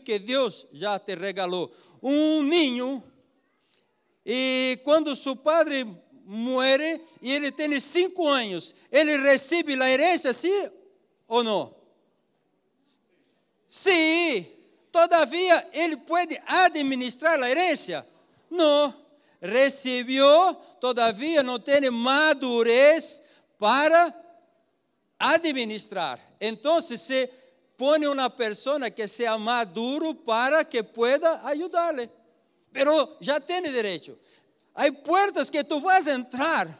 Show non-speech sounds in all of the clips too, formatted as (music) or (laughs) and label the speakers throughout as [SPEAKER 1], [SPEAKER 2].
[SPEAKER 1] que Deus já te regalou. Um ninho, e quando seu padre muere e ele tem cinco anos, ele recebe a herança, sim ou não? Sim. Todavia, ele pode administrar a herança? Não. Recebeu, todavia não tem madurez para administrar. Então, se põe uma pessoa que seja maduro para que pueda ajudar-lhe. Pero já tem direito. Há portas que tu vas entrar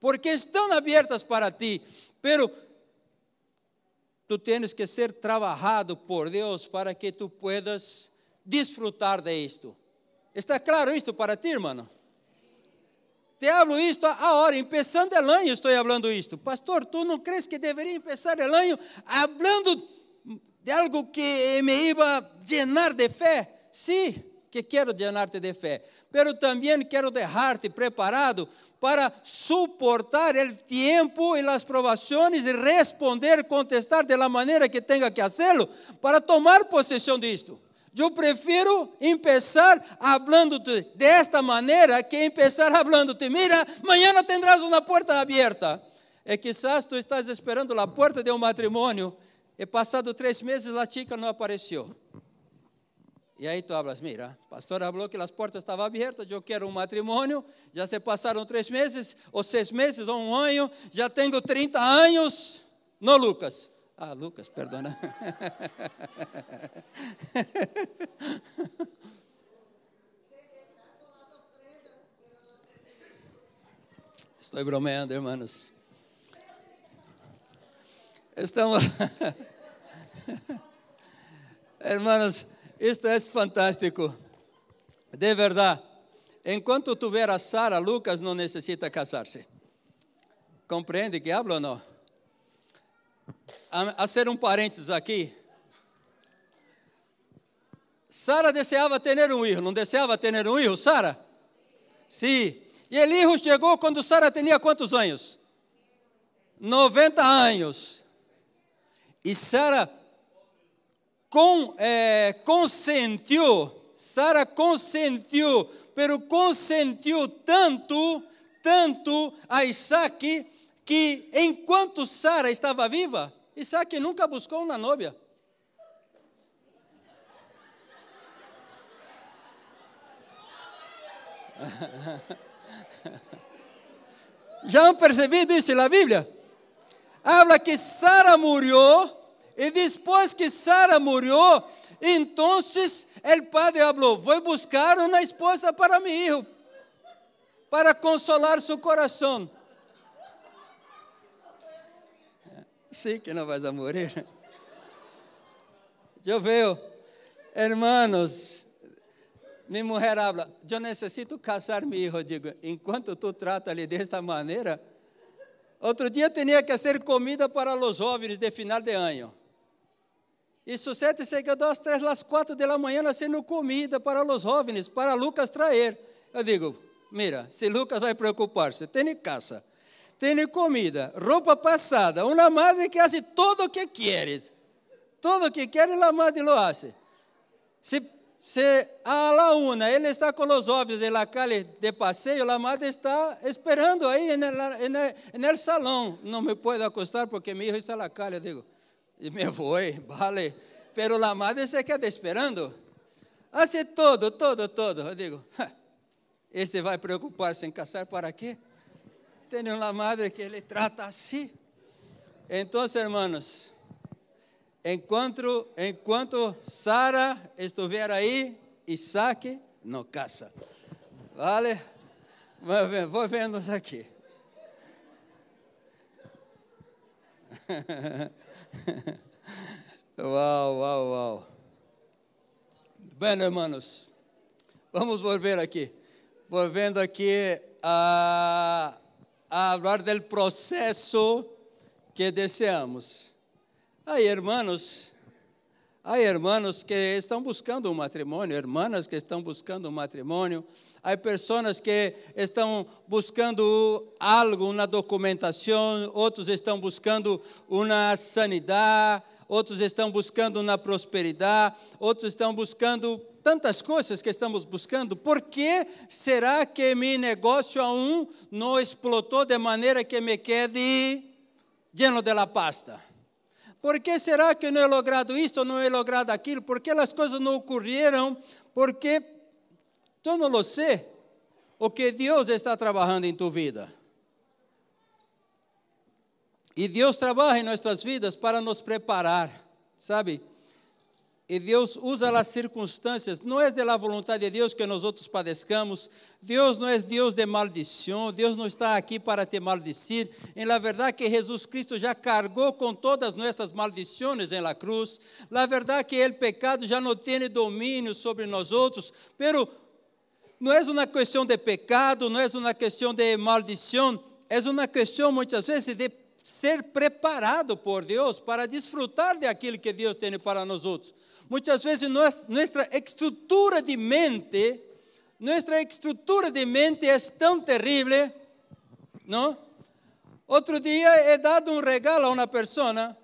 [SPEAKER 1] porque estão abertas para ti, pero tu tens que ser trabalhado por Deus para que tu puedas disfrutar de isto. Está claro isto para ti, irmão? Te hablo isto agora, empezando el año estou falando isto. Pastor, tu não crees que deveria empezar el año hablando de algo que me iba a llenar de fé? Sí, que quero llenarte de fé, pero também quero deixar-te preparado para suportar o tempo e as provações e responder, contestar de la maneira que tenha que hacerlo para tomar possessão disto. Eu prefiro empezar hablando-te desta maneira que empezar hablando-te, mira, mañana tendrás uma porta aberta. E quizás tu estás esperando a porta de um matrimônio e passado três meses a chica não apareceu. E aí tu hablas, mira, o pastor falou que as portas estavam abertas, eu quero um matrimônio, já se passaram três meses, ou seis meses, ou um ano, já tenho 30 anos. Não, Lucas. Ah, Lucas, perdona. Estou bromeando, hermanos. Estamos. (laughs) (laughs) hermanos, isto é fantástico. De verdade. Enquanto tiver a Sara, Lucas não necessita casar-se. Compreende que hablo ou não? A, a ser um parênteses aqui. Sara desejava ter um filho, não desejava ter um filho, Sara? Sim. E o filho chegou quando Sara tinha quantos anos? 90 anos. E Sara com, é, consentiu, Sara consentiu, pero consentiu tanto, tanto a Isaac, que enquanto Sara estava viva, Isaac nunca buscou uma nóbia. (laughs) Já han percebido isso na Bíblia? Habla que Sara morreu e depois que Sara morreu, então o padre falou: Vou buscar uma esposa para meu filho, para consolar seu coração. Sim, que não vais a morrer. Eu vejo, hermanos, minha mulher habla, eu necessito casar meu filho. Digo, enquanto tu trata ele desta maneira, outro dia tinha que ser comida para os jovens de final de ano. E sucede-se que das três às quatro da manhã sendo comida para os jovens, para Lucas trazer. Eu digo, mira, se Lucas vai preocupar-se, tem casa, tem comida, roupa passada, uma madre que faz tudo o que quer. Todo o que quer, a madre lo hace. Se, se a la una ele está com os jovens la calle de passeio, a madre está esperando aí no salão. Não me pode acostar porque meu filho está na calle. Eu digo, me voy, vale. Pero la madre se queda esperando. Hace todo, todo, todo. Eu digo, este vai preocupar-se em casar para quê? Tem uma madre que ele trata assim. Então, hermanos, enquanto, enquanto Sara estiver aí, Isaac não casa. Vale? Vou vendo aqui. (laughs) uau, uau, uau. Bem, hermanos, vamos volver aqui. Volvendo aqui a, a falar do processo que desejamos. Aí, hermanos, há irmãos que estão buscando um matrimônio, irmãs que estão buscando um matrimônio, há pessoas que estão buscando algo, uma documentação, outros estão buscando uma sanidade, outros estão buscando na prosperidade, outros estão buscando tantas coisas que estamos buscando. Por que será que meu negócio aún não explotou de maneira que me quede lleno de la pasta? Por que será que não he logrado isto, não he logrado aquilo? Por que as coisas não ocorreram? Porque eu não lo sei. O que Deus está trabalhando em tua vida. E Deus trabalha em nossas vidas para nos preparar, sabe? E Deus usa as circunstâncias, não é de la vontade de Deus que nós outros padezcamos. Deus não é Deus de maldição, Deus não está aqui para te maldecir. Em la verdade que Jesus Cristo já cargou com todas nossas maldições em la cruz. La verdade que o pecado já não tem domínio sobre nós outros, pero não é uma questão de pecado, não é uma questão de maldição, é uma questão muitas vezes de ser preparado por Deus para desfrutar de aquilo que Deus tem para nós outros. Muitas vezes nossa estrutura de mente, nossa estrutura de mente é tão terrível, não? Outro dia he dado um regalo a uma pessoa,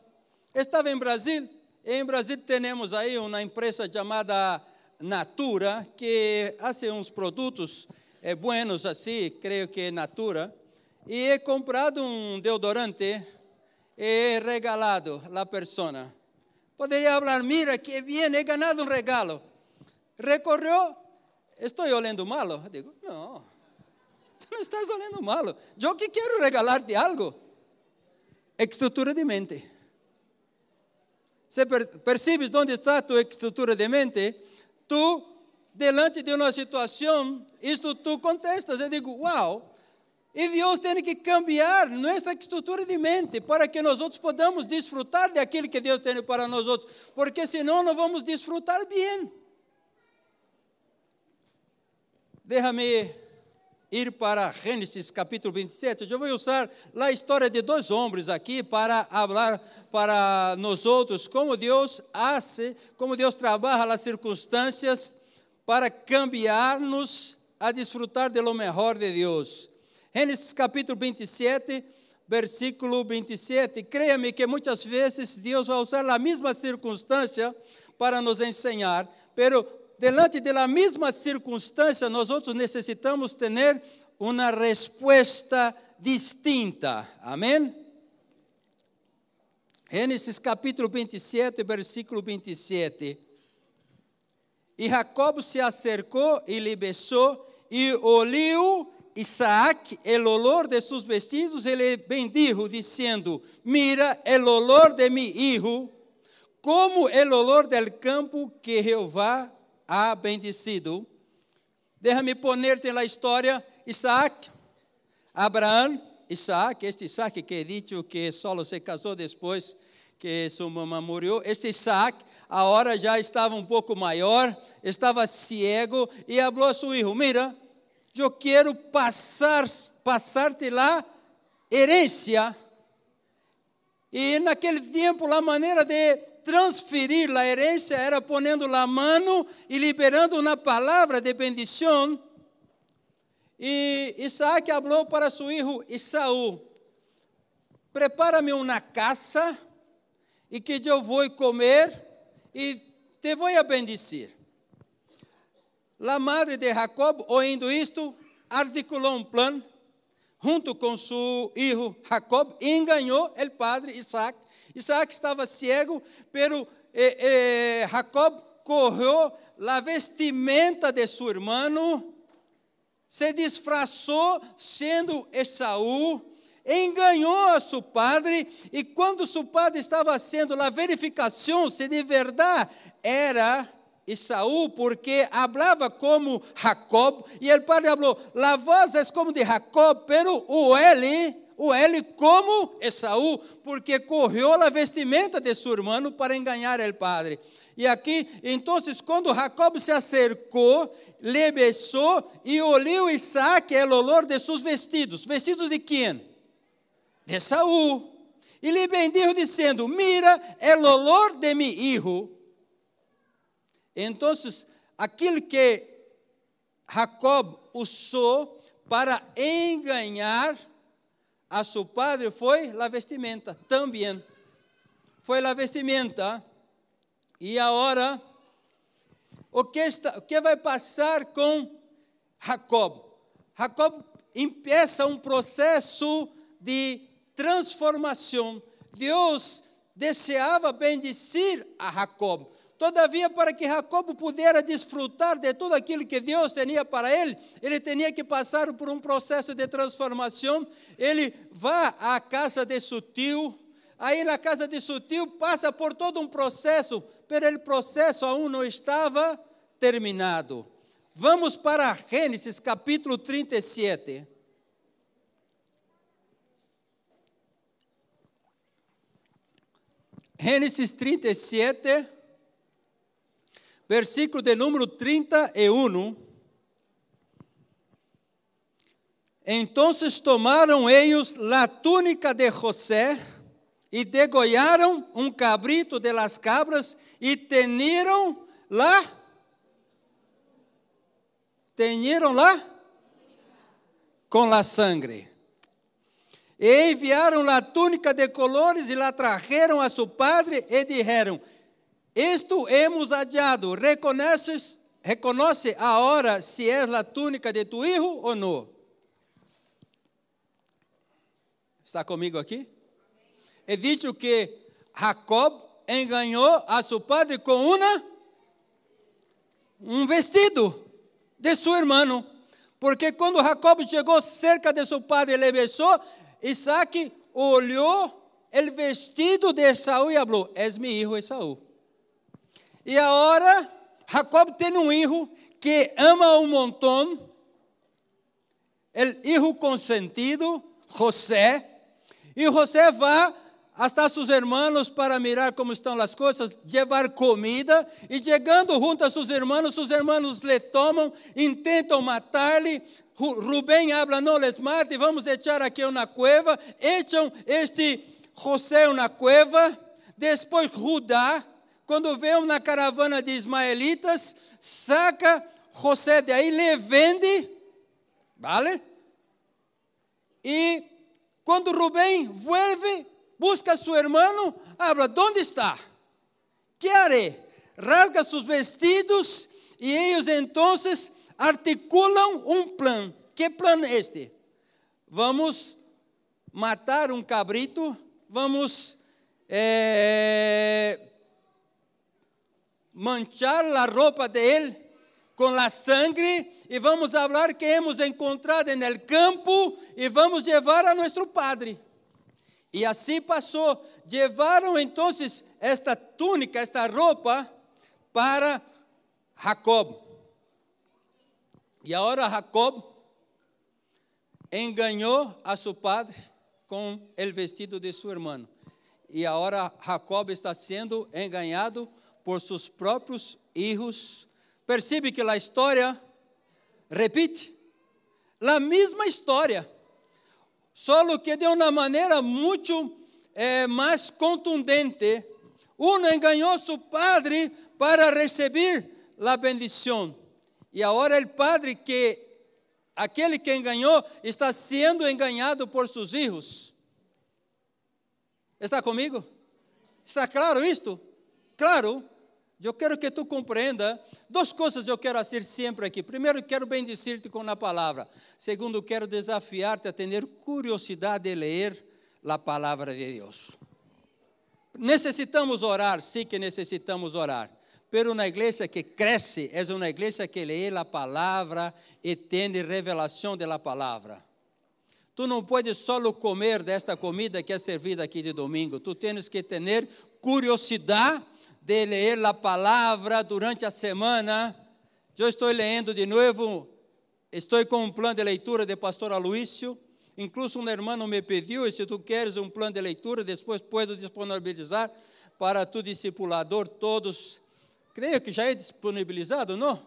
[SPEAKER 1] estava em Brasil, e em Brasil temos aí uma empresa chamada Natura, que faz uns produtos é, buenos assim, creio que é Natura, e he comprado um deodorante e regalado a pessoa. Poderia falar, mira que bem, he ganado um regalo. Recorreu, estou olhando malo? Digo, não, tu não estás olhando malo. Eu que quero regalar-te algo. Estrutura de mente. Você percebes onde está a tua estrutura de mente? Tu, delante de uma situação, isto tu contestas. Eu digo, uau, e Deus tem que cambiar nossa estrutura de mente para que nós outros podamos desfrutar daquilo que Deus tem para nós outros, porque senão não vamos desfrutar bem. Déjame ir para Gênesis capítulo 27. Eu vou usar a história de dois homens aqui para falar para nós outros como Deus hace, como Deus trabalha as circunstâncias para cambiar-nos a desfrutar de lo melhor de Deus. Gênesis capítulo 27, versículo 27. Creia-me que muitas vezes Deus vai usar a mesma circunstância para nos ensinar, pero delante da mesma circunstância, nós outros necessitamos ter uma resposta distinta. Amém? Gênesis capítulo 27, versículo 27. E Jacob se acercou e lhe beijou e olhou Isaac, el olor de sus vestidos, ele bendijo, dizendo: Mira, el olor de mi hijo, como el olor del campo que Jehová ha bendecido. Déjame ponerte na história: Isaac, Abraão, Isaac, este Isaac que he dicho que solo se casou depois que sua mamãe morreu. Este Isaac, a hora já estava um pouco maior, estava cego e falou a seu filho: Mira, eu quero passar, passar-te lá herência. E naquele tempo, a maneira de transferir a herência era ponendo a mão e liberando uma palavra de bendição. E Isaac falou para seu filho Isaú: Prepara-me uma casa e que eu vou comer e te vou bendecir. A madre de Jacob, ouvindo isto, articulou um plano junto com seu filho Jacob e enganou o padre Isaac. Isaac estava cego, pero eh, eh, Jacob correu a vestimenta de seu irmão, se disfarçou sendo Esaú, enganou a seu padre, e quando seu padre estava fazendo a verificação se de verdade era Esaú porque hablava como Jacob e o padre falou: la voz é como de Jacob, pero o ele, o ele como Esaú, porque correu a vestimenta de seu irmão para enganar o padre. E aqui, então, quando Jacob se acercou, lhe beijou e olhou Isaac o olor de seus vestidos. Vestidos de quem? De Esaú. E lhe bendijo dizendo: Mira, el olor de mi hijo então, aquilo que Jacob usou para enganar a seu padre foi a vestimenta também. foi a vestimenta. E agora, o que, está, o que vai passar com Jacob? Jacob empieza um processo de transformação. Deus deseava bendecir a Jacob. Todavia, para que Jacob pudesse desfrutar de tudo aquilo que Deus tinha para ele, ele tinha que passar por um processo de transformação. Ele vai à casa de seu tio, aí na casa de seu tio passa por todo um processo, mas o processo ainda não estava terminado. Vamos para Gênesis capítulo 37. Gênesis 37, versículo de número 31. Então tomaram eles a túnica de José e degollaram um cabrito de las cabras e teniram lá, teniram lá com la sangre. E enviaram a túnica de colores e la trajeron a seu padre e dijeron: Isto hemos hallado, reconoces, reconoce agora se é a túnica de tu hijo ou não. Está comigo aqui? É dito que Jacob enganou a seu padre com uma, um vestido de seu irmão. Porque quando Jacob chegou cerca de seu padre e le Isaac olhou o vestido de Esaú e falou: És meu filho Esaú. E agora, Jacob tem um filho que ama um montão, o filho consentido, José, e José vai hasta seus irmãos para mirar como estão as coisas, levar comida, e chegando junto a seus irmãos, seus irmãos lhe tomam, intentam matar-lhe, Rubem habla, não les mate, vamos echar aqui uma cueva, echam este José na cueva, depois Judá, quando vê uma caravana de ismaelitas, saca José de aí, lhe vende, vale? E quando Rubem vuelve, busca seu irmão, habla, onde está? Que haré? Rasga seus vestidos e eles então articulam um plano. Que plano é este? Vamos matar um cabrito, vamos é, manchar a roupa dele com a sangue e vamos falar que hemos encontrado no campo e vamos levar a nosso padre. E assim passou. Levaram então esta túnica, esta roupa para Jacob. E agora Jacob enganou a seu padre com o vestido de seu irmão. E agora Jacob está sendo enganado por seus próprios filhos. Percebe que a história repite? A mesma história, só que de uma maneira muito eh, mais contundente. Um enganou seu padre para receber a bendição e agora o padre que aquele que enganou está sendo enganado por seus filhos. Está comigo? Está claro isto? Claro. Eu quero que tu compreenda. Duas coisas eu quero dizer sempre aqui. Primeiro, quero bendecir-te com a palavra. Segundo, quero desafiar-te a ter curiosidade de ler a palavra de Deus. Necessitamos orar, sim que necessitamos orar pero uma igreja que cresce é uma igreja que lê a palavra e tem revelação da palavra. Tu não podes só comer desta comida que é servida aqui de domingo, tu tens que ter curiosidade de ler a palavra durante a semana. Eu estou lendo de novo, estou com um plano de leitura de pastor Aloísio, incluso um irmão me pediu, se tu queres um plano de leitura, depois posso disponibilizar para tu discipulador todos creio que já é disponibilizado, não?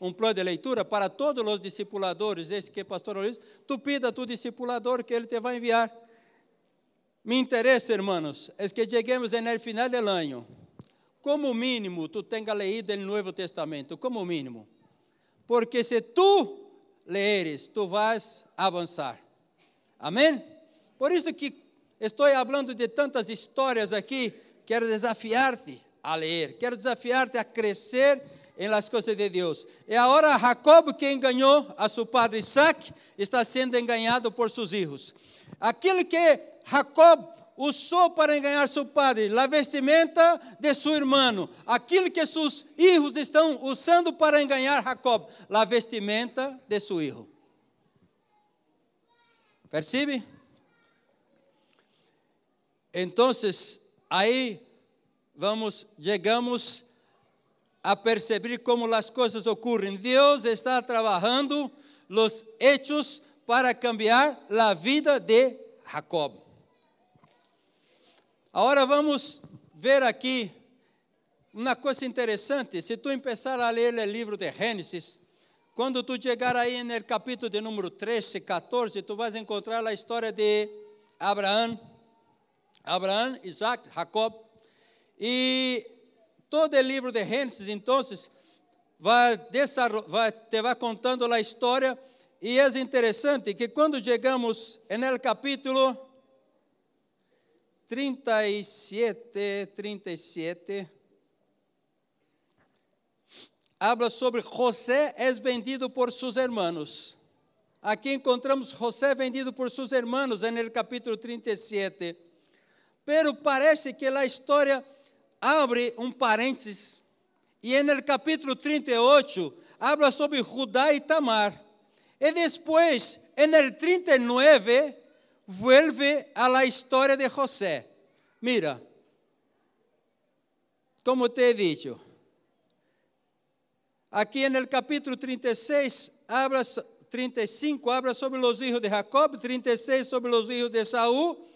[SPEAKER 1] Um plano de leitura para todos os discipuladores, esse que é pastor Luiz, tu pida a tu discipulador que ele te vai enviar. Me interessa, hermanos, é que cheguemos no final do ano. Como mínimo, tu tenha leído o Novo Testamento, como mínimo. Porque se tu leres, tu vais avançar. Amém? Por isso que estou falando de tantas histórias aqui quero desafiar-te a ler, quero desafiar-te a crescer em las coisas de Deus. E agora Jacob, que enganou a seu padre Isaac, está sendo enganado por seus filhos. Aquilo que Jacob usou para enganar seu padre, a vestimenta de seu irmão. Aquilo que seus filhos estão usando para enganar Jacob, a vestimenta de seu filho. Percebe? Então, aí vamos, chegamos a perceber como as coisas ocorrem. Deus está trabalhando os hechos para cambiar a vida de Jacob. Agora vamos ver aqui uma coisa interessante. Se tu começar a ler o livro de Gênesis, quando tu chegar aí no capítulo de número 13, 14, tu vais encontrar a história de Abraão, Abraão, Isaac, Jacob. E todo o livro de Gênesis, então, vai, vai, te vai contando a história. E é interessante que quando chegamos no capítulo 37, 37, habla sobre José é vendido por seus hermanos. Aqui encontramos José vendido por seus hermanos no capítulo 37. Pero parece que a história abre um parênteses e no capítulo 38 habla sobre Judá e Tamar. E depois, no 39, vuelve a la história de José. Mira, como te he dicho, aqui no capítulo 36, habla, 35 habla sobre os hijos de Jacob, 36 sobre os hijos de Saúl,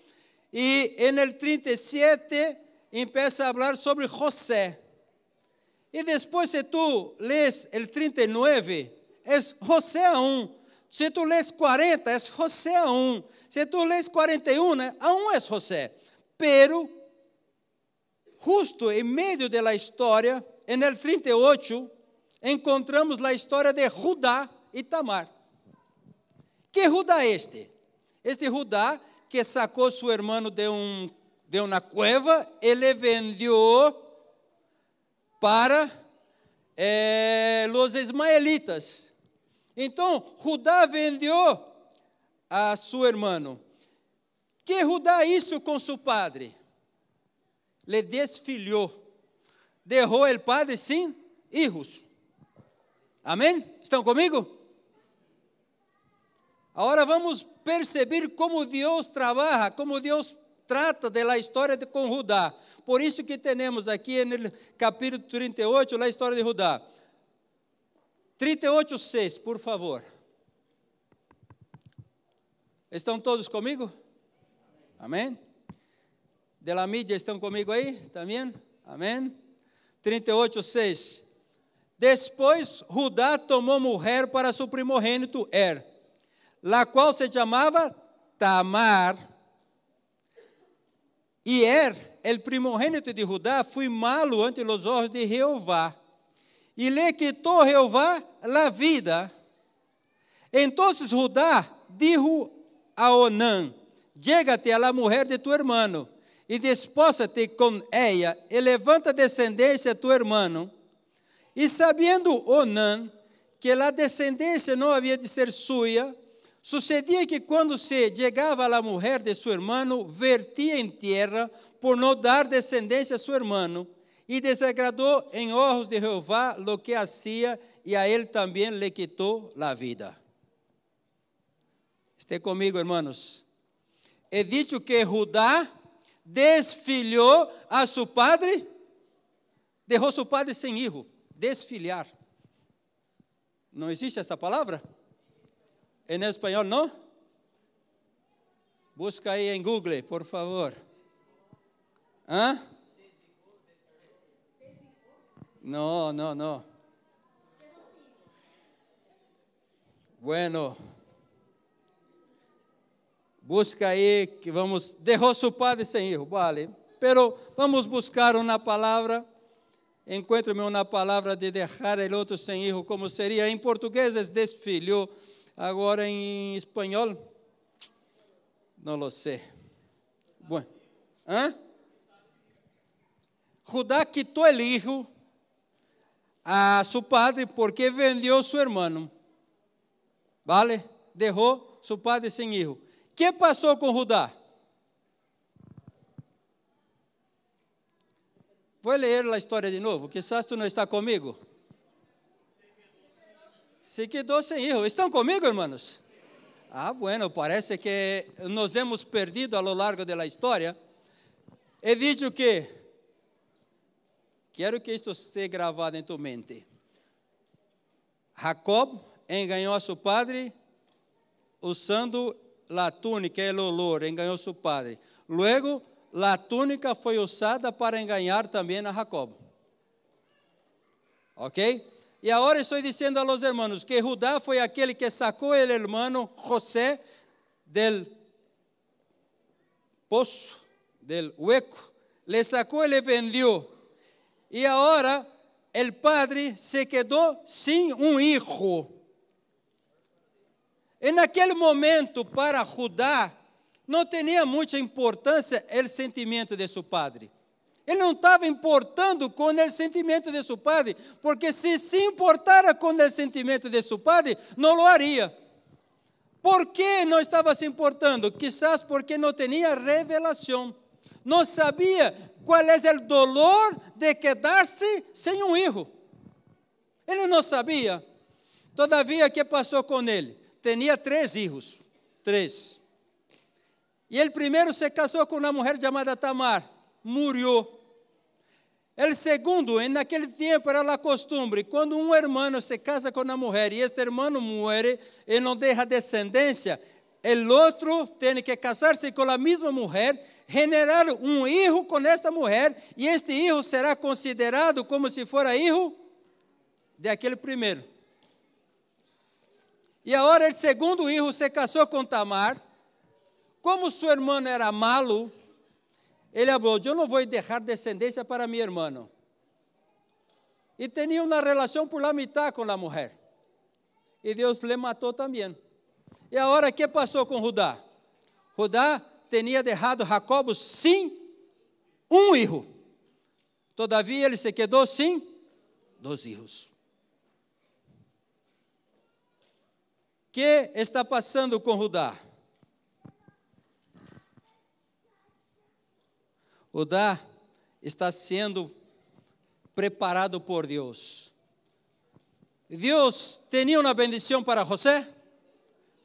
[SPEAKER 1] e no 37 empieza a falar sobre José. E depois, se tu lês o 39, é José aún. Se tu lês 40, é José aún. Se tu lês 41, né, aún é José. Pero, justo em meio da história, no 38, encontramos a história de Judá e Tamar. Que Judá é este? Este Judá que sacou seu irmão de, um, de uma cueva, ele vendeu para eh, os ismaelitas. Então, Judá vendeu a seu irmão. Que Judá isso com seu padre? Le desfilhou. Derrou o padre sem hijos. Amém? Estão comigo? Agora vamos perceber como Deus trabalha, como Deus trata da história de, com Judá. Por isso que temos aqui no capítulo 38 a história de Judá. 38, 6, por favor. Estão todos comigo? Amém? De la mídia estão comigo aí também? Amém? 38, 6. Depois Judá tomou mulher para seu primogênito Er la qual se chamava Tamar. E Er, el primogênito de Judá, foi malo ante os olhos de Jeová. E lhe quitou Jeová a vida. Então Judá dijo a Onã: Llega-te a la mulher de tu hermano, e despósa-te com ella, e levanta descendência a tu hermano. E sabendo Onã que a descendência não havia de ser sua, Sucedia que quando se chegava a mulher de seu irmão, vertia em terra por não dar descendência a seu irmão, e desagradou em olhos de Jeová lo que hacía, e a ele também lhe quitou a vida. Esteja comigo, irmãos. É dito que Judá desfilhou a seu padre, deixou seu padre sem hijo, desfiliar. Não existe essa palavra? Em espanhol, não? Busca aí em Google, por favor. Hã? Não, não, não. Bueno. Busca aí que vamos. Derrou seu padre sem erro, vale. Pero vamos buscar uma palavra. Encontre-me uma palavra de deixar o outro sem erro, como seria em português, desfilhou Agora em espanhol, não lo sé. Bueno. ¿Ah? Judá quitou o hijo a su padre porque vendió su hermano. ¿Vale? Dejó su padre sin hijo. ¿Qué pasó con Judá? Vou ler a história de novo, quizás tu não está comigo. Se quedou sem hijo. Estão comigo, irmãos? Ah, bueno, parece que nos hemos perdido a lo largo da história. He dicho que Quero que isto seja gravado em tua mente. Jacob enganou seu padre usando a túnica o olor, enganou seu padre. Luego, a túnica foi usada para enganar também a Jacob. Ok? E agora estou dizendo a los hermanos que Judá foi aquele que sacou o hermano José del poço, del hueco, le sacou e le vendeu e agora o padre se quedou sem um hijo. E naquele momento, para Judá, não tinha muita importância o sentimento de seu padre. Ele não estava importando com o sentimento de seu padre, porque se se importara com o sentimento de seu padre, não lo haria. Por que não estava se importando? Quizás porque não tinha revelação. Não sabia qual é o dolor de quedar-se sem um hijo. Ele não sabia. Todavia, que passou com ele? Tinha três filhos. Três. E ele primeiro se casou com uma mulher chamada Tamar. Morreu. O segundo, naquele tempo era a costumbre, quando um irmão se casa com uma mulher e este irmão muere e não deixa descendência, o outro tem que casar-se com a mesma mulher generar um hijo com esta mulher, e este hijo será considerado como se fora hijo de aquele primeiro. E agora o segundo hijo se casou com Tamar. Como seu irmão era malo, ele falou: Eu não vou deixar descendência para meu irmão. E tinha uma relação por la mitad com a mulher. E Deus lhe matou também. E agora, o que passou com Judá? Judá tinha deixado Jacob sem um hijo. Todavia ele se quedou sem dois filhos. O que está passando com Judá? Judá está sendo preparado por Deus. Deus tinha uma bendição para José?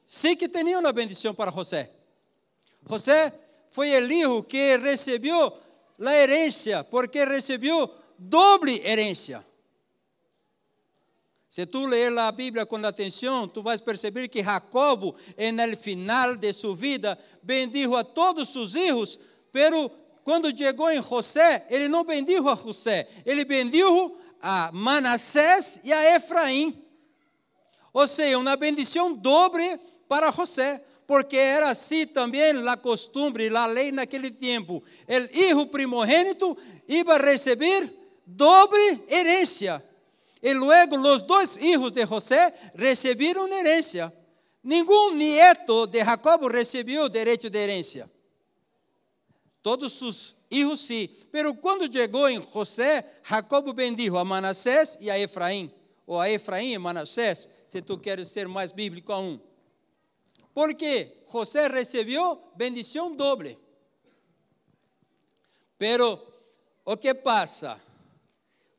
[SPEAKER 1] Sim que tinha uma bendição para José. José foi hijo que recebeu a herência, porque recebeu doble herência. Se tu ler a Bíblia com atenção, tu vais perceber que Jacobo, no final de sua vida, bendijo a todos seus filhos, pero quando chegou em José, ele não bendijo a José, ele bendijo a Manassés e a Efraim. Ou seja, uma bendição dobre para José porque era assim também a costumbre, a lei naquele tempo. O hijo primogênito iba a receber doble herência. E luego os dois hijos de José receberam herência. Nenhum nieto de Jacob recebeu direito de herência. Todos os hijos sim. Pero quando chegou em José, Jacob bendijo a Manassés e a Efraim. Ou a Efraim e Manassés, se tu queres ser mais bíblico a um. Porque José recibió bendición doble. Pero, ¿o qué pasa?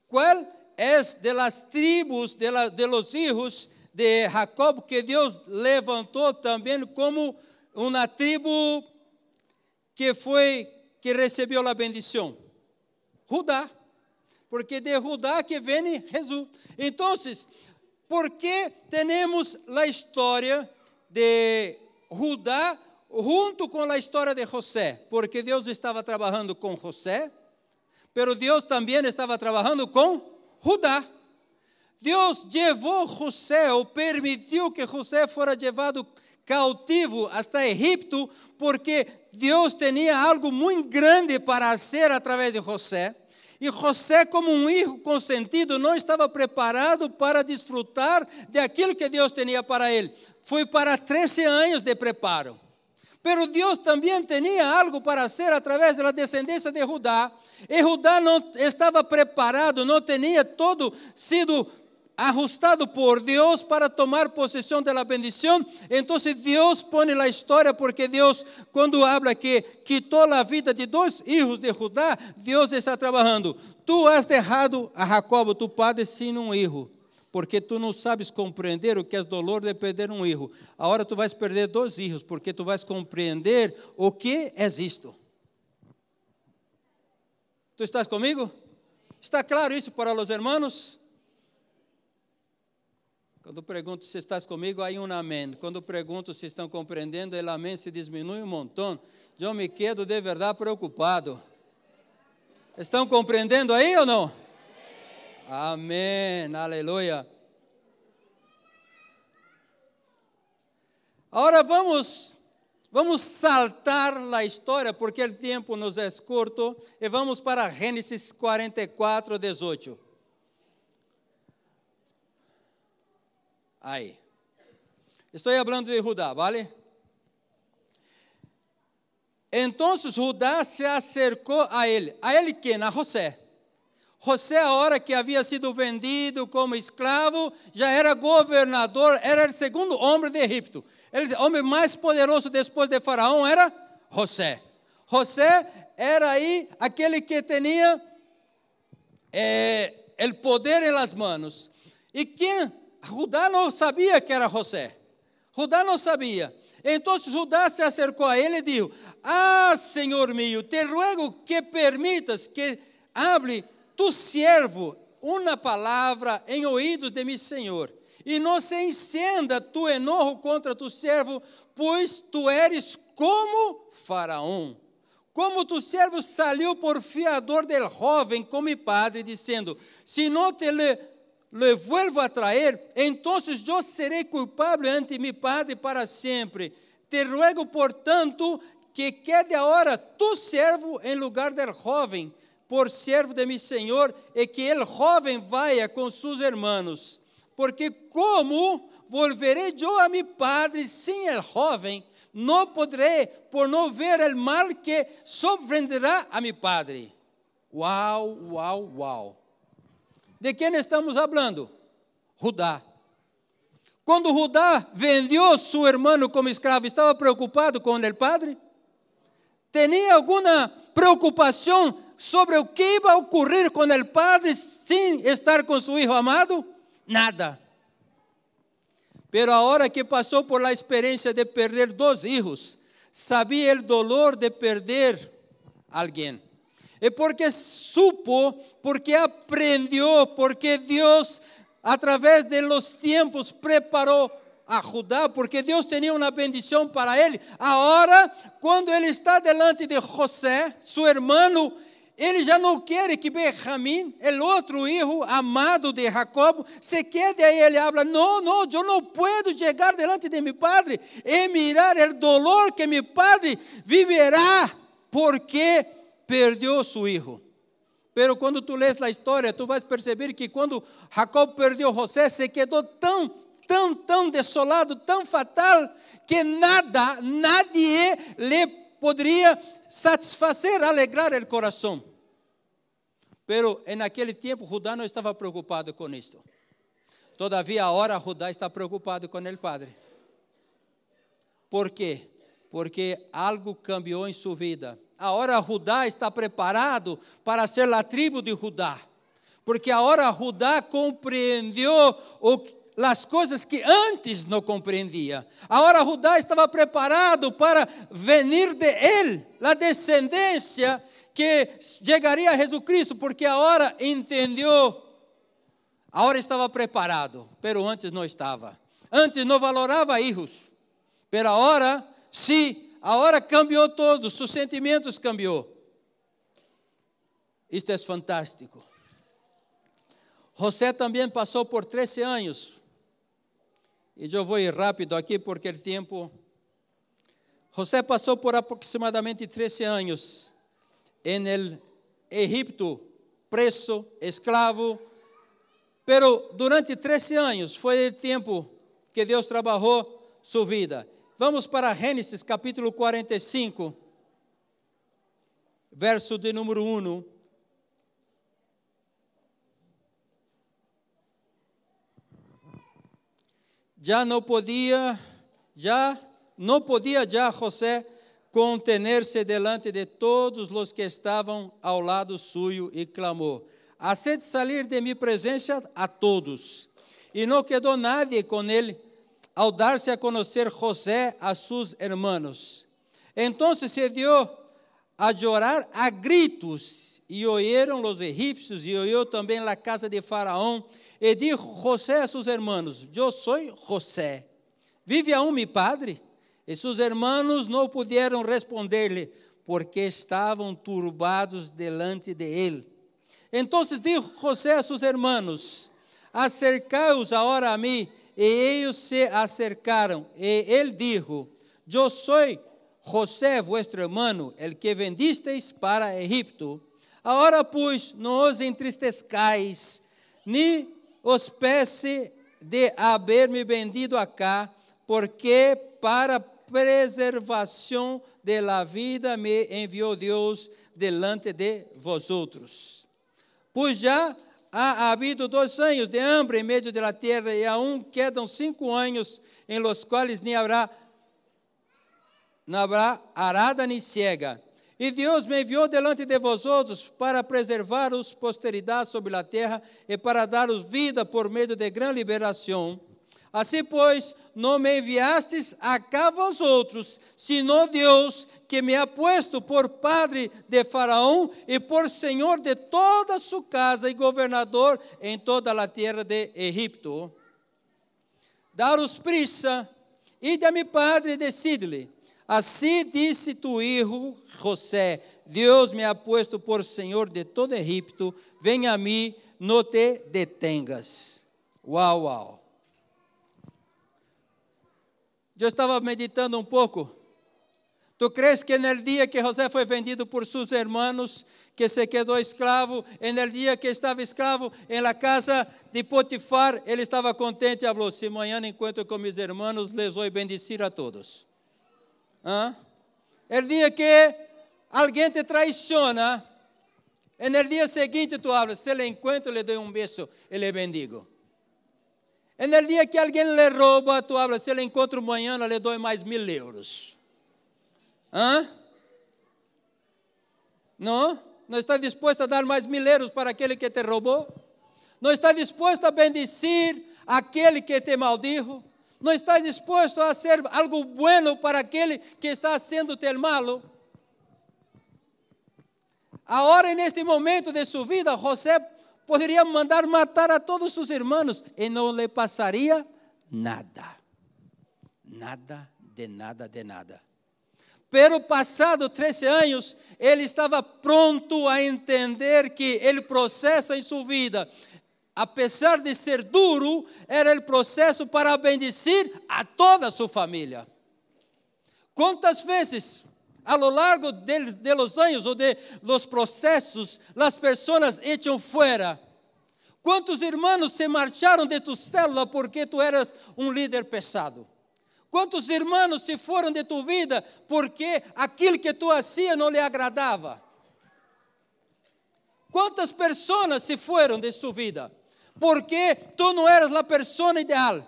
[SPEAKER 1] ¿Cuál es de las tribus de, la, de los hijos de Jacob que Dios levantó también como una tribu que fue que recibió la bendición? Judá. Porque de Judá que vem Jesus. Então, por que temos a história de Judá junto com a história de José, porque Deus estava trabalhando com José, pero Deus também estava trabalhando com Judá. Deus levou José, ou permitiu que José fora levado cautivo hasta Egipto, porque Deus tinha algo muito grande para fazer através de José. E José, como um filho consentido, não estava preparado para desfrutar de aquilo que Deus tinha para ele. Foi para 13 anos de preparo. Pero Deus também tinha algo para hacer através da descendência de Judá. E Judá não estava preparado, não tinha todo sido ajustado por Deus para tomar possessão da bendição. Então Deus põe a história porque Deus, quando habla que quitou a vida de dois filhos de Judá, Deus está trabalhando. Tu has deixado a Jacob, tu padre, sem um hijo porque tu não sabes compreender o que é dolor de perder um hijo. Agora tu vais perder dois filhos, porque tu vais compreender o que é isto. Tu estás comigo? Está claro isso para os hermanos? Quando pergunto se estás comigo, aí um amém. Quando pergunto se estão compreendendo, o amém se diminui um montão. Eu me quedo de verdade preocupado. Estão compreendendo aí ou não? Amém, aleluia. Agora vamos, vamos saltar a história, porque o tempo nos é curto, e vamos para Gênesis 44, 18. Aí. Estou falando de Judá, ¿vale? Então Judá se acercou a ele. A ele quem? A José. José, a hora que havia sido vendido como escravo, já era governador, era o segundo homem de Egipto. o homem mais poderoso depois de Faraó era José. José era aí aquele que tinha eh, o poder em las manos. E quem? Judá não sabia que era José. Judá não sabia. Então Judá se acercou a ele e disse: Ah, Senhor meu, te ruego que permitas que hable tu servo uma palavra em ouvidos de meu Senhor, e não se encenda tu enojo contra tu servo, pois tu eres como Faraó. Como tu servo saiu por fiador del jovem com mi padre, dizendo: Se não te le, le vuelvo a traer, então eu serei culpável ante mi padre para sempre. Te ruego, portanto, que quede agora tu servo em lugar del jovem por servo de mi Senhor, e que el jovem vaya com seus hermanos. Porque como volverei eu a mi padre sem el jovem, não poderei por não ver el mal que sobrevenderá a mi padre. Uau, uau, uau. De quem estamos falando? Judá. Quando Judá vendeu seu irmão como escravo, estava preocupado com o padre? Tinha alguma preocupação sobre o que iba a ocorrer com o padre sem estar com seu filho amado? Nada. Pero a hora que passou por la experiência de perder dois filhos, sabia o dolor de perder alguém. E porque supo, porque aprendeu, porque Deus, através de los tempos, preparou a Judá, porque Deus tinha uma bendição para ele. Agora, quando ele está delante de José, seu irmão, ele já não quer que Benjamim, o outro filho amado de Jacob, se quede aí. Ele habla: Não, não, eu não posso chegar delante de meu padre e mirar o dolor que meu padre viverá, porque perdeu seu filho. Pero quando tu lês a história, tu vais perceber que quando Jacob perdeu José, se quedou tão, tão, tão desolado, tão fatal, que nada, nadie lhe poderia satisfazer, alegrar o coração. Pero en aquele tempo Judá não estava preocupado com isto. Todavia, agora Judá está preocupado com o padre. Por quê? Porque algo cambiou em sua vida. Agora Judá está preparado para ser a tribo de Judá. Porque agora Judá compreendeu o as coisas que antes não compreendia. Agora Judá estava preparado para venir de ele, a descendência que chegaria a Jesus Cristo, porque agora entendeu, agora estava preparado, pero antes não estava. Antes não valorava filhos, pero agora sim, agora cambiou todo, seus sentimentos cambiou. Isto é fantástico. José também passou por 13 anos e eu vou ir rápido aqui porque o tempo. José passou por aproximadamente 13 anos em el Egipto, preso, escravo. Pero durante 13 anos foi o tempo que Deus trabalhou sua vida. Vamos para Gênesis capítulo 45, verso de número 1. Já não podia, já não podia já José contener-se delante de todos os que estavam ao lado suyo e clamou: Haced salir de minha presença a todos. E não quedou nadie com ele ao dar-se a conhecer José a seus hermanos. Então se deu a chorar a gritos, e oíram os egípcios, e ouviu também a casa de Faraó, e dijo José a seus hermanos: Eu sou José. Vive aún mi padre? E seus hermanos não puderam responder-lhe, porque estavam turbados delante de ele. Então dijo José a seus hermanos: Acercaos agora a mim. E eles se acercaram. E ele dijo: Eu sou José, vuestro hermano, el que vendisteis para Egipto. Agora, pois, não os entristezcais, nem os pese de haber-me vendido acá, porque para preservação de la vida me enviou Deus delante de vosotros. Pois já ha habido dois anos de hambre em meio da terra e aún quedam cinco anos em los quais nem haverá, não haverá arada nem cega. E Deus me enviou delante de vosotros para preservar os posteridade sobre a terra e para dar-os vida por meio de grande liberação. Assim, pois, não me enviastes acá vós outros, sino Deus, que me ha puesto por padre de Faraó e por senhor de toda sua casa e governador em toda a terra de Egipto. Daros prisa, ide a mi padre e decide-lhe, assim disse tu hijo José, Deus me ha puesto por senhor de todo Egipto, venha a mim, não te detengas. Uau, uau. Eu estava meditando um pouco. Tu crees que no dia que José foi vendido por seus irmãos, que se quedou escravo, no dia que estava escravo em la casa de Potifar, ele estava contente e falou: Se amanhã encontro com meus irmãos, les vou bendecir a todos. ¿Ah? El dia que alguém te traiciona, no dia seguinte tu hablas, se le encontro, le dou um beijo e le bendigo. É no dia que alguém lhe rouba, tu habla, se ele encontra amanhã, lhe dou mais mil euros. Hã? Não? Não está disposto a dar mais mil euros para aquele que te roubou? Não está disposto a bendecir aquele que te maldijo? Não está disposto a ser algo bueno para aquele que está sendo te malo? Agora, neste momento de sua vida, José poderia mandar matar a todos seus irmãos e não lhe passaria nada. Nada, de nada, de nada. Pero passado 13 anos, ele estava pronto a entender que ele processo em sua vida, apesar de ser duro, era o processo para bendecir a toda a sua família. Quantas vezes a lo largo de, de los años o de los procesos, las personas echan fuera. Quantos irmãos se marcharam de tu célula porque tu eras um líder pesado? Quantos irmãos se foram de tu vida porque aquilo que tu hacía não lhe agradava? Quantas pessoas se foram de sua vida porque tu não eras a pessoa ideal?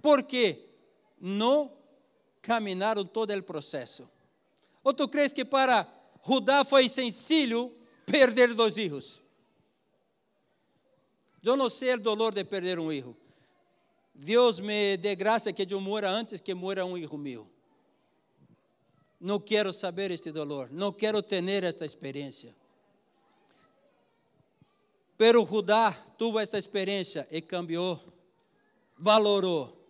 [SPEAKER 1] Porque não caminaram todo o processo. Ou tu crees que para Judá foi sencillo perder dois filhos? Eu não sei o dolor de perder um filho. Deus me dê graça que eu mora antes que mora um filho meu. Não quero saber este dolor, não quero ter esta experiência. Pero Judá tuvo esta experiência e cambiou, valorou.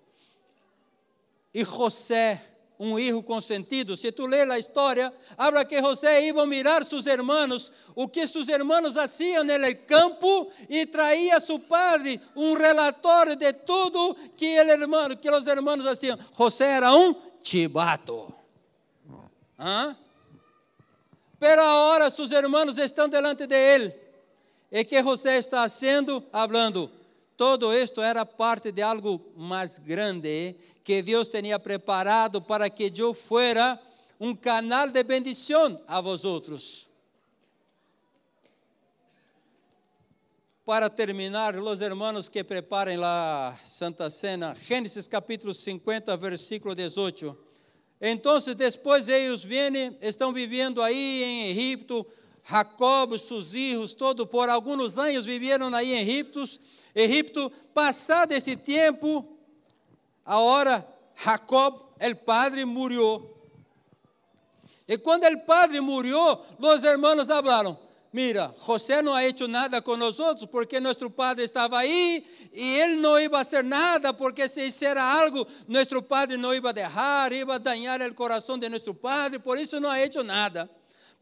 [SPEAKER 1] E José um hijo consentido. Se tu ler a história, habla que José iba a mirar hermanos, o que seus hermanos hacían no campo e traía a seu padre um relatório de tudo que el hermano, que os hermanos hacían. José era um chivato. ¿Ah? Pero agora seus hermanos estão delante de ele. E que José está sendo, hablando, Todo esto era parte de algo más grande que Dios tenía preparado para que yo fuera un canal de bendición a vosotros. Para terminar, los hermanos que preparen la Santa Cena, Génesis capítulo 50, versículo 18. Entonces, después ellos vienen, estão vivendo aí em Egipto, Jacob, seus filhos, todo por alguns anos viveram aí em Egipto. Egipto, passado esse tempo, agora Jacob, o padre, morreu. E quando o padre morreu, os irmãos falaram: Mira, José não ha hecho nada com nós porque nosso padre estava aí e ele não ia fazer nada porque se hiciera algo, nosso padre não ia deixar, ia dañar o coração de nosso padre, por isso não ha hecho nada.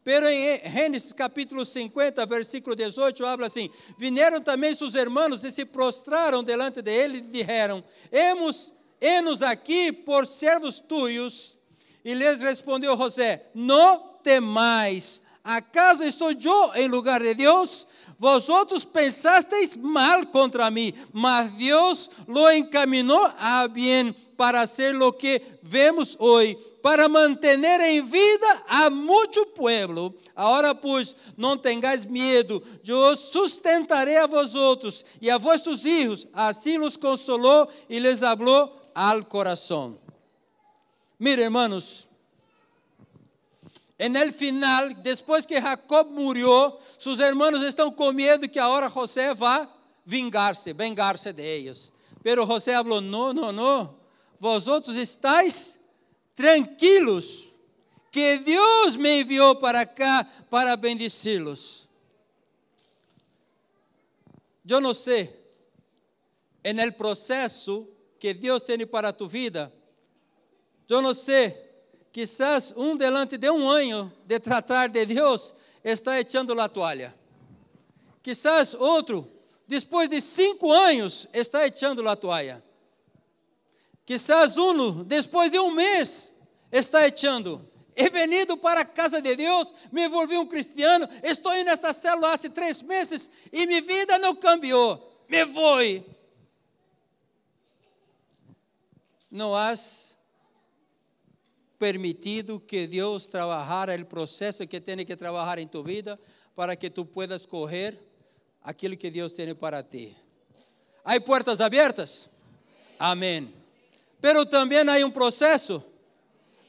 [SPEAKER 1] Pero em Gênesis capítulo 50, versículo 18, habla assim: Vinieron também seus irmãos e se prostraram delante de ele e disseram: Hemos, enos aqui por servos tuyos. E lhes respondeu José: Não temais, acaso estou eu em lugar de Deus? Vosotros pensasteis mal contra mim, mas Deus lo encaminhou a bem para hacer lo que vemos hoje para manter em vida a muito pueblo. Agora, pois, não tengáis medo, eu sustentarei a vosotros e a vossos hijos. Assim los consolou e les hablou al coração. Mire, hermanos, el final, depois que Jacob murió, seus hermanos estão com medo que agora José vá vingar-se, vengar-se de eles. Pero José falou: não, não, não, vosotros estáis tranquilos, que Deus me enviou para cá para bendecê-los. Eu não sei, el processo que Deus tem para tu vida, eu não sei, quizás um delante de um ano de tratar de Deus está echando a toalha. Quizás outro, depois de cinco anos, está echando a toalha. Quizás um, depois de um mês, está echando. He venido para a casa de Deus, me envolvi um cristiano, estou nesta célula há três meses e minha vida não cambiou. Me vou. Não has permitido que Deus trabalhara o processo que tem que trabalhar em tu vida para que tu puedas correr aquilo que Deus tem para ti. Há portas abertas? Amém. Pero também há um processo.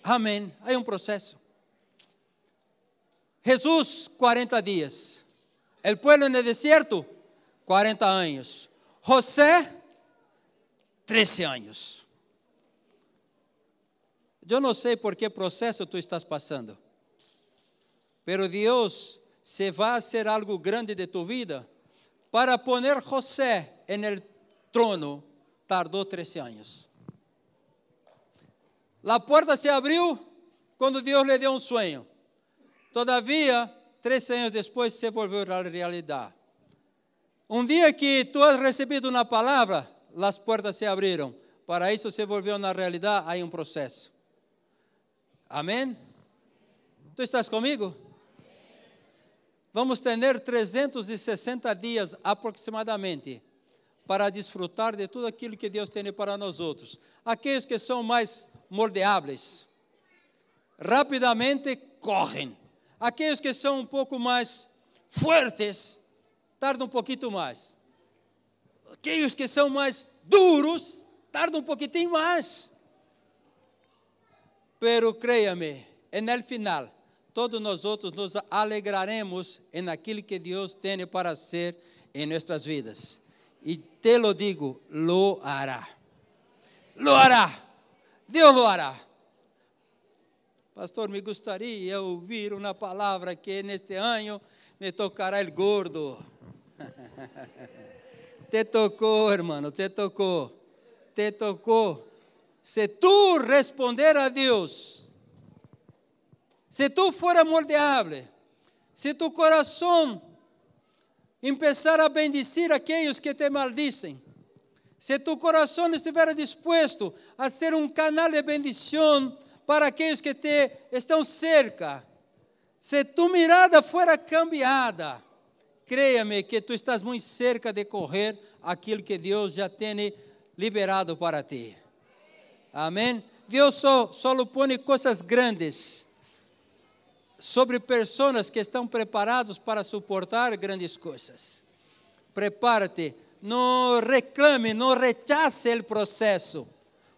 [SPEAKER 1] Amém. Há um processo. Jesus, 40 dias. El pueblo en el desierto, 40 anos. José, 13 anos. Eu não sei por que processo tu estás passando, pero Deus se vai fazer algo grande de tu vida para poner José en el trono, tardou 13 anos. A porta se abriu quando Deus lhe deu um sonho. Todavia, três anos depois, se volveu a realidade. Um dia que tu has recebido uma palavra, as portas se abriram. Para isso se volveu na realidade, há um processo. Amém? Tu estás comigo? Vamos ter 360 dias aproximadamente para desfrutar de tudo aquilo que Deus tem para nós outros. Aqueles que são mais moldeáveis, rapidamente correm. Aqueles que são um pouco mais fortes, tardam um pouquinho mais. Aqueles que são mais duros, tardam um pouquinho mais. Pero créame, en el final, todos nós outros nos alegraremos em aquilo que Deus tem para ser em nossas vidas. E te lo digo, lo hará. Lo hará. Deus lo hará. Pastor, me gostaria ouvir uma palavra que neste ano me tocará el gordo. (laughs) te tocou, hermano, te tocou. Te tocou. Se tu responder a Deus, se tu for moldeável, se tu coração empezar a bendecir aqueles que te maldicem, se tu coração estiver disposto a ser um canal de bendição para aqueles que te estão cerca, se tu mirada for cambiada, créame que tu estás muito cerca de correr aquilo que Deus já tem liberado para ti. Amém? Deus só, só põe coisas grandes sobre pessoas que estão preparadas para suportar grandes coisas. Prepara-te, não reclame, não rechace o processo.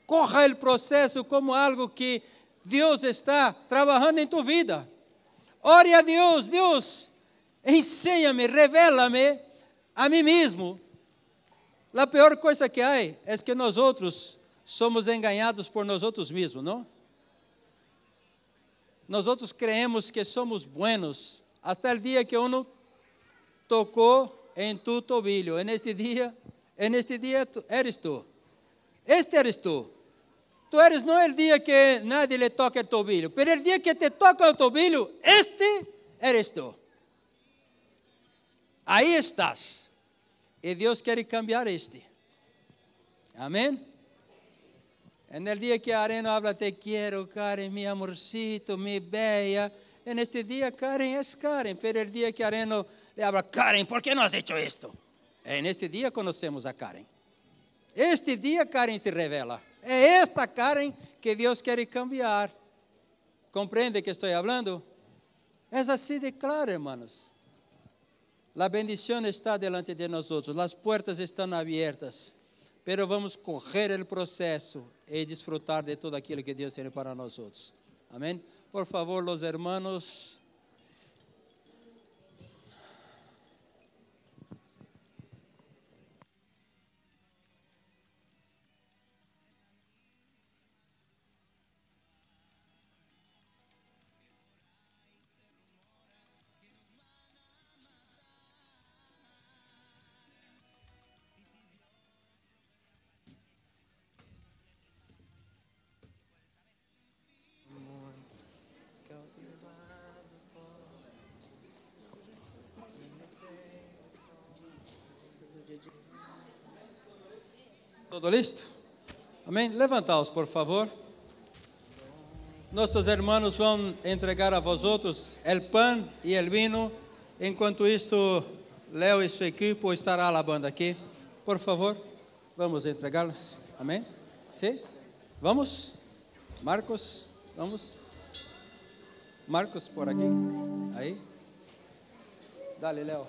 [SPEAKER 1] Corra o processo como algo que Deus está trabalhando em tu vida. Ore a Deus, Deus, ensina-me, revela-me a mim mesmo. A pior coisa que há é que nós outros somos enganados por nós outros mesmos, não? Nós outros creemos que somos buenos, até o dia que uno tocou em tu tobilho. En este dia, en este dia eres tu. Este eres tu. Tu eres não o dia que nadie le toca o tobilho, mas o dia que te toca o tobilho, este eres tu. Aí estás. E Deus quer cambiar este. Amém? En el dia que Areno habla, te quiero, Karen, mi amorcito, mi bella. En este dia, Karen es Karen, pero el dia que Areno le habla, Karen, ¿por qué no has hecho esto? En este dia conhecemos a Karen. Este dia Karen se revela. É esta Karen que Deus quer cambiar. Compreende que estou falando? É assim de claro, hermanos. A bendição está delante de nós as portas estão abertas, pero vamos correr o processo e desfrutar de tudo aquilo que Deus tem para nós outros. Amém? Por favor, os hermanos. Todo listo? Amém? Levantaos, por favor. Nossos irmãos vão entregar a vós outros o pão e o vinho. Enquanto isto, Léo e sua equipe estará alabando aqui. Por favor, vamos entregá-los. Amém? Sim? Vamos? Marcos, vamos? Marcos, por aqui. Aí. Dale, Léo.